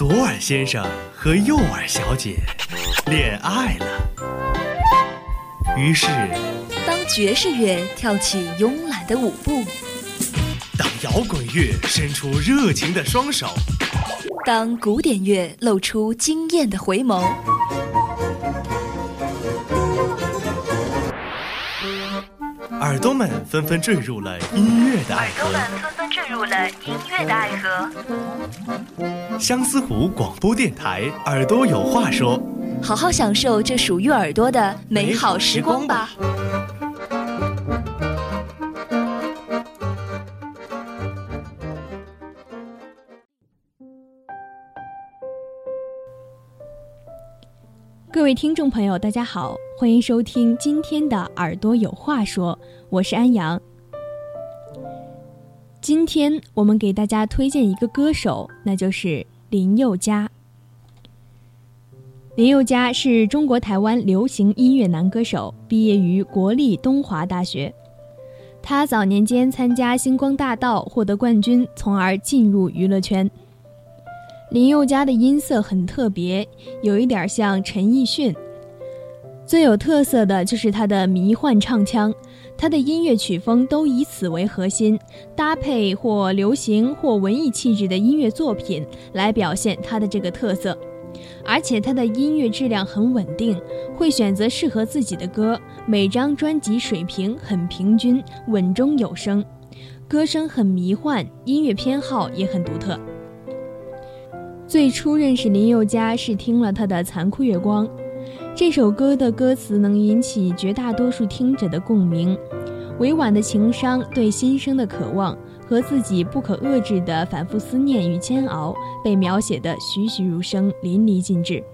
左耳先生和右耳小姐恋爱了。于是，当爵士乐跳起慵懒的舞步，当摇滚乐伸出热情的双手，当古典乐露出惊艳的回眸，耳朵们纷纷坠入了音乐的爱河。纷纷坠入了音乐的爱河。相思湖广播电台，耳朵有话说。好好享受这属于耳朵的美好时光吧。各位听众朋友，大家好，欢迎收听今天的《耳朵有话说》，我是安阳。今天我们给大家推荐一个歌手，那就是林宥嘉。林宥嘉是中国台湾流行音乐男歌手，毕业于国立东华大学。他早年间参加星光大道获得冠军，从而进入娱乐圈。林宥嘉的音色很特别，有一点像陈奕迅。最有特色的就是他的迷幻唱腔，他的音乐曲风都以此为核心，搭配或流行或文艺气质的音乐作品来表现他的这个特色。而且他的音乐质量很稳定，会选择适合自己的歌。每张专辑水平很平均，稳中有升，歌声很迷幻，音乐偏好也很独特。最初认识林宥嘉是听了他的《残酷月光》，这首歌的歌词能引起绝大多数听者的共鸣，委婉的情伤，对新生的渴望。和自己不可遏制的反复思念与煎熬，被描写的栩栩如生、淋漓尽致。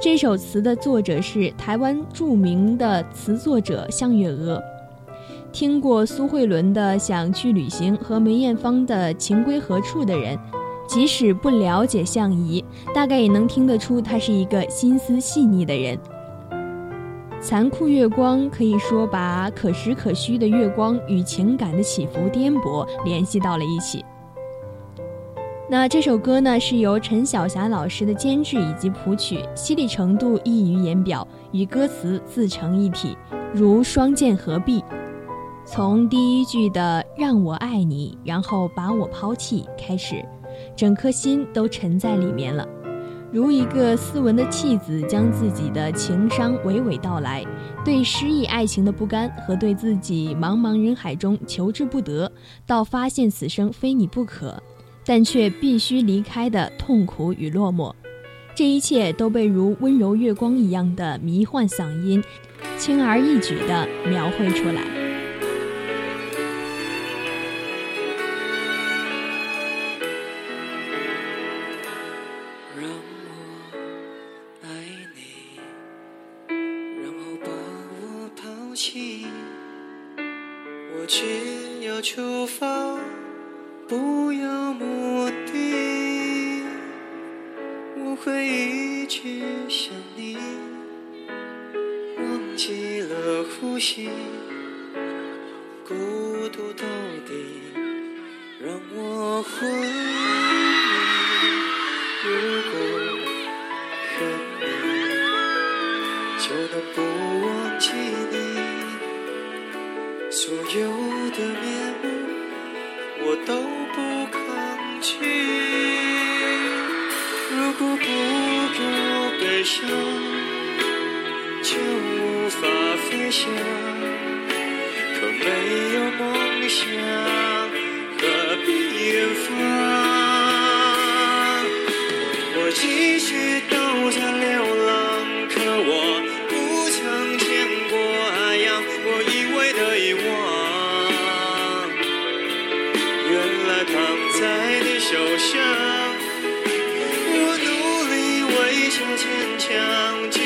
这首词的作者是台湾著名的词作者向月娥。听过苏慧伦的《想去旅行》和梅艳芳的《情归何处》的人，即使不了解向怡，大概也能听得出她是一个心思细腻的人。残酷月光可以说把可实可虚的月光与情感的起伏颠簸联系到了一起。那这首歌呢，是由陈晓霞老师的监制以及谱曲，犀利程度溢于言表，与歌词自成一体，如双剑合璧。从第一句的“让我爱你，然后把我抛弃”开始，整颗心都沉在里面了。如一个斯文的弃子，将自己的情伤娓娓道来，对失意爱情的不甘和对自己茫茫人海中求之不得，到发现此生非你不可，但却必须离开的痛苦与落寞，这一切都被如温柔月光一样的迷幻嗓音，轻而易举地描绘出来。会一直想你，忘记了呼吸，孤独到底，让我昏迷。如果恨你，就能不忘记你所有的面目，我都不抗拒。如果不够悲伤就无法飞翔可没有梦想何必远方？我坚强。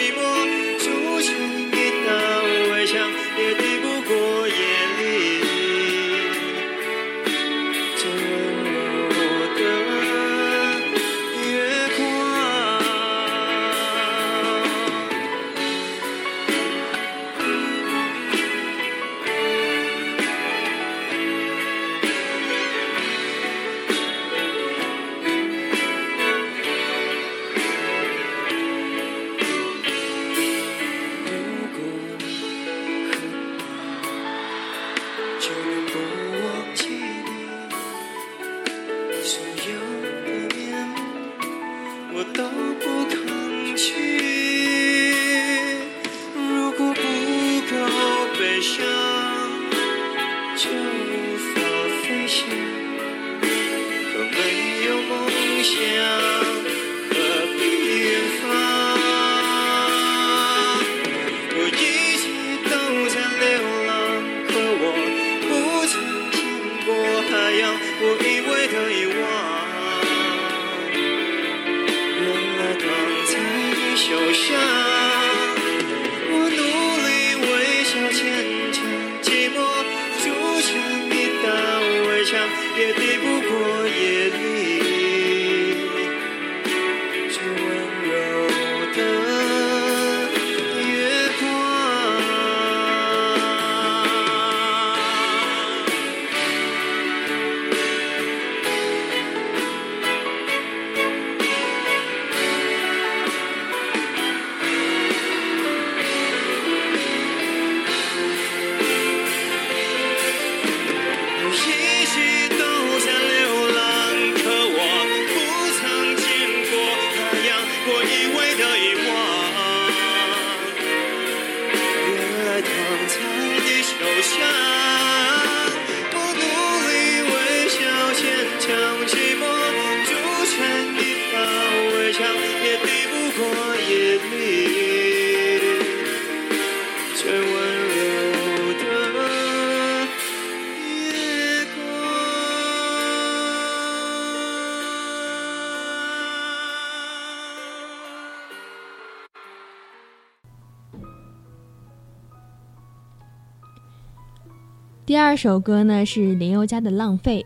第二首歌呢是林宥嘉的《浪费》，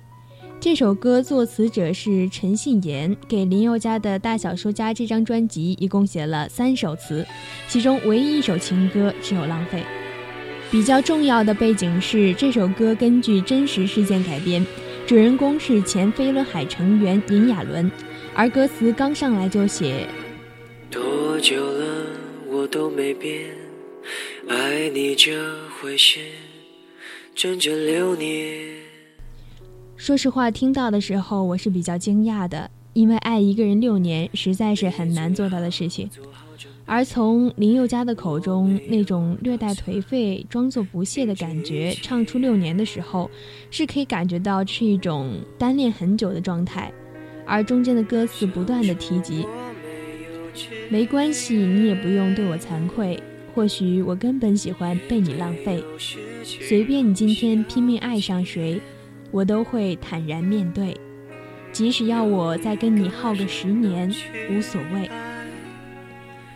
这首歌作词者是陈信言，给林宥嘉的《大小说家》这张专辑一共写了三首词，其中唯一一首情歌只有《浪费》。比较重要的背景是这首歌根据真实事件改编，主人公是前飞轮海成员尹亚伦，而歌词刚上来就写：多久了我都没变，爱你这回事。整整六年。说实话，听到的时候我是比较惊讶的，因为爱一个人六年实在是很难做到的事情。而从林宥嘉的口中那种略带颓废、装作不屑的感觉唱出六年的时候，是可以感觉到是一种单恋很久的状态。而中间的歌词不断的提及，没关系，你也不用对我惭愧。或许我根本喜欢被你浪费，随便你今天拼命爱上谁，我都会坦然面对。即使要我再跟你耗个十年，无所谓。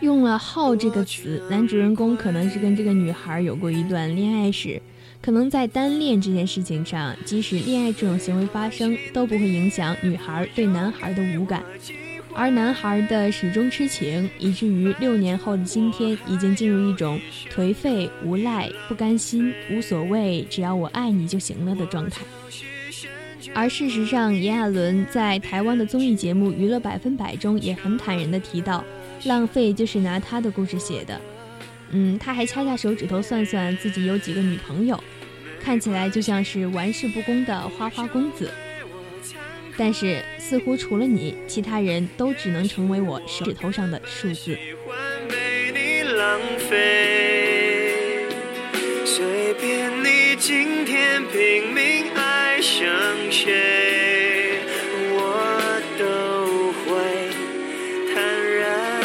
用了“耗”这个词，男主人公可能是跟这个女孩有过一段恋爱史，可能在单恋这件事情上，即使恋爱这种行为发生，都不会影响女孩对男孩的无感。而男孩的始终痴情，以至于六年后的今天，已经进入一种颓废、无赖、不甘心、无所谓，只要我爱你就行了的状态。而事实上，炎亚纶在台湾的综艺节目《娱乐百分百》中也很坦然地提到，浪费就是拿他的故事写的。嗯，他还掐掐手指头算算自己有几个女朋友，看起来就像是玩世不恭的花花公子。但是，似乎除了你，其他人都只能成为我手指头上的数字。喜欢被你浪费随便你今天拼命爱上谁，我都会坦然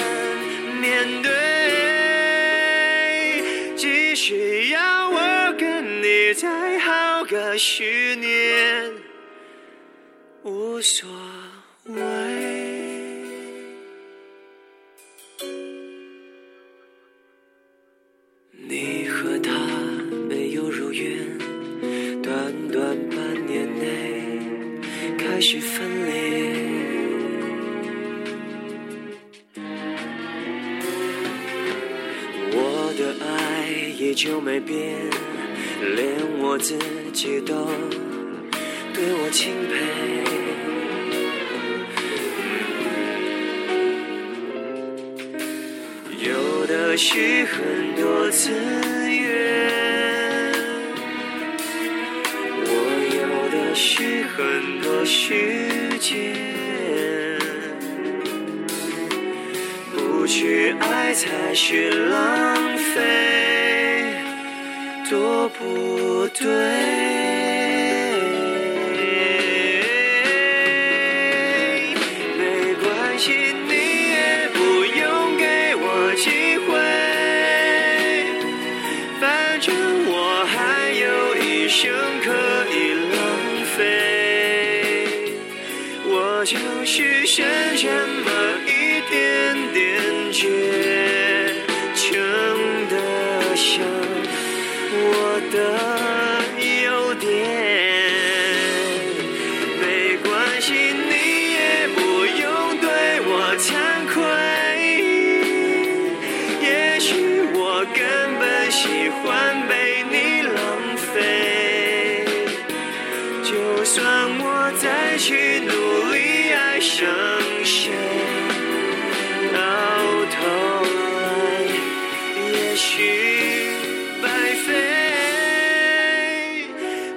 面对。只需要我跟你再耗个十你和他没有如愿，短短半年内开始分裂。我的爱依旧没变，连我自己都。对我钦佩，有的是很多资源，也许很多时间，不去爱才是浪费，多不对。反正我还有一生可以浪费。我就是剩这么一点点倔，再去努力爱上谁，到头来也许白费。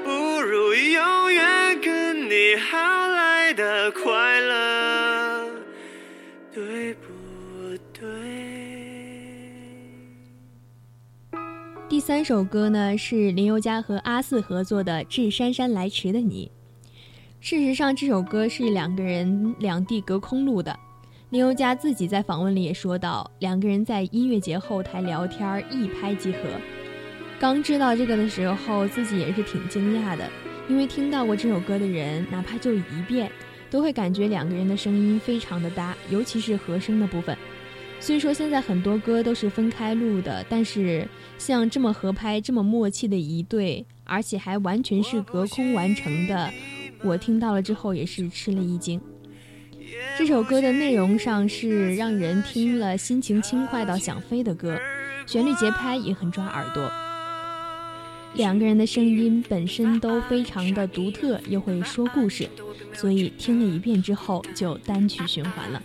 不如永远跟你好来的快乐，对不对？第三首歌呢是林宥嘉和阿肆合作的《致姗姗来迟的你》。事实上，这首歌是两个人两地隔空录的。林宥嘉自己在访问里也说到，两个人在音乐节后台聊天，一拍即合。刚知道这个的时候，自己也是挺惊讶的，因为听到过这首歌的人，哪怕就一遍，都会感觉两个人的声音非常的搭，尤其是和声的部分。虽说现在很多歌都是分开录的，但是像这么合拍、这么默契的一对，而且还完全是隔空完成的，我听到了之后也是吃了一惊。这首歌的内容上是让人听了心情轻快到想飞的歌，旋律节拍也很抓耳朵。两个人的声音本身都非常的独特，又会说故事，所以听了一遍之后就单曲循环了。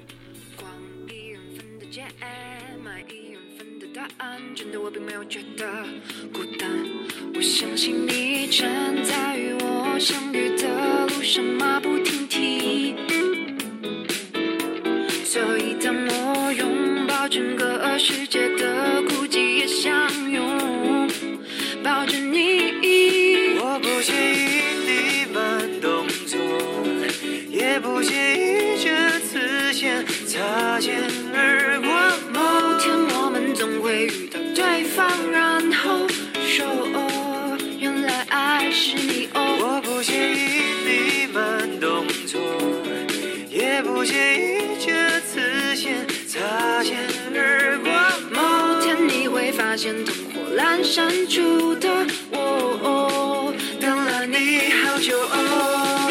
我。相信你站在我相世界的删除的我，等了你好久哦。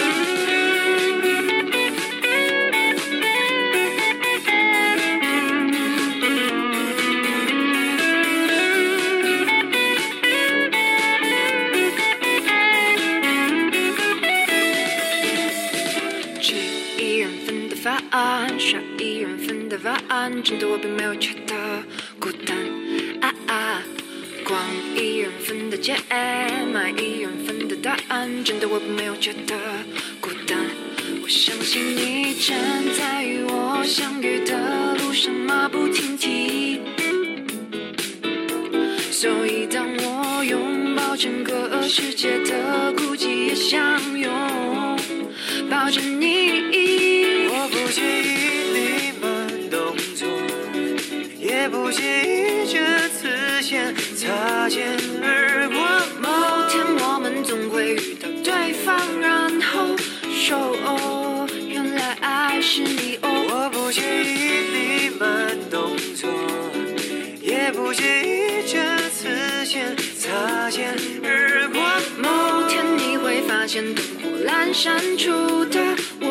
吃一人份的饭，刷一人份的碗，真的我并没有觉得孤单！逛一人份的街，买一人份的答案，真的我并没有觉得孤单。我相信你站在与我相遇的路上，马不停蹄。所以当我拥抱整个世界的孤寂，也相拥抱着你。肩而过。某天我们总会遇到对方，然后说哦，原来爱是你哦。我不介意你慢动作，也不介意这次先擦肩而过。某天你会发现灯火阑珊处的我，